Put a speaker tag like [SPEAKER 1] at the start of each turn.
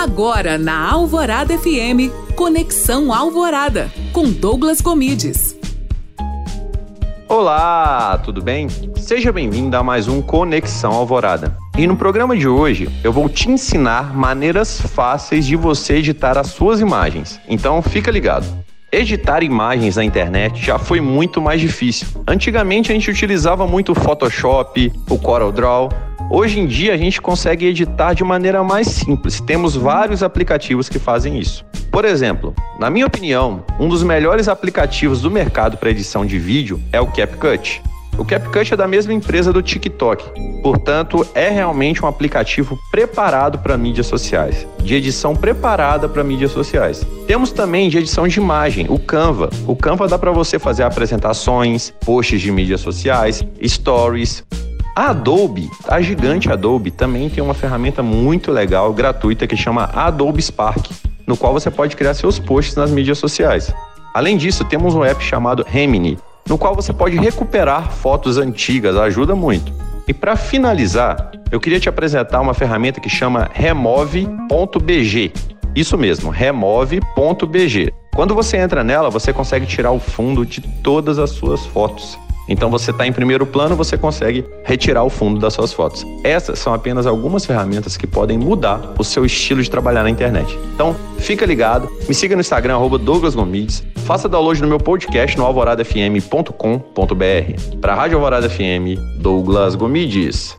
[SPEAKER 1] Agora na Alvorada FM, Conexão Alvorada, com Douglas Comides.
[SPEAKER 2] Olá, tudo bem? Seja bem-vindo a mais um Conexão Alvorada. E no programa de hoje eu vou te ensinar maneiras fáceis de você editar as suas imagens. Então fica ligado. Editar imagens na internet já foi muito mais difícil. Antigamente a gente utilizava muito o Photoshop, o CorelDRAW, Hoje em dia a gente consegue editar de maneira mais simples. Temos vários aplicativos que fazem isso. Por exemplo, na minha opinião, um dos melhores aplicativos do mercado para edição de vídeo é o CapCut. O CapCut é da mesma empresa do TikTok, portanto, é realmente um aplicativo preparado para mídias sociais, de edição preparada para mídias sociais. Temos também de edição de imagem, o Canva. O Canva dá para você fazer apresentações, posts de mídias sociais, stories, a Adobe, a gigante Adobe, também tem uma ferramenta muito legal, gratuita, que chama Adobe Spark, no qual você pode criar seus posts nas mídias sociais. Além disso, temos um app chamado Remini, no qual você pode recuperar fotos antigas, ajuda muito. E para finalizar, eu queria te apresentar uma ferramenta que chama remove.bg. Isso mesmo, remove.bg. Quando você entra nela, você consegue tirar o fundo de todas as suas fotos. Então você está em primeiro plano, você consegue retirar o fundo das suas fotos. Essas são apenas algumas ferramentas que podem mudar o seu estilo de trabalhar na internet. Então, fica ligado, me siga no Instagram, arroba Douglas Gomides, faça download no meu podcast no alvoradafm.com.br. Para a Rádio Alvorada FM, Douglas Gomides.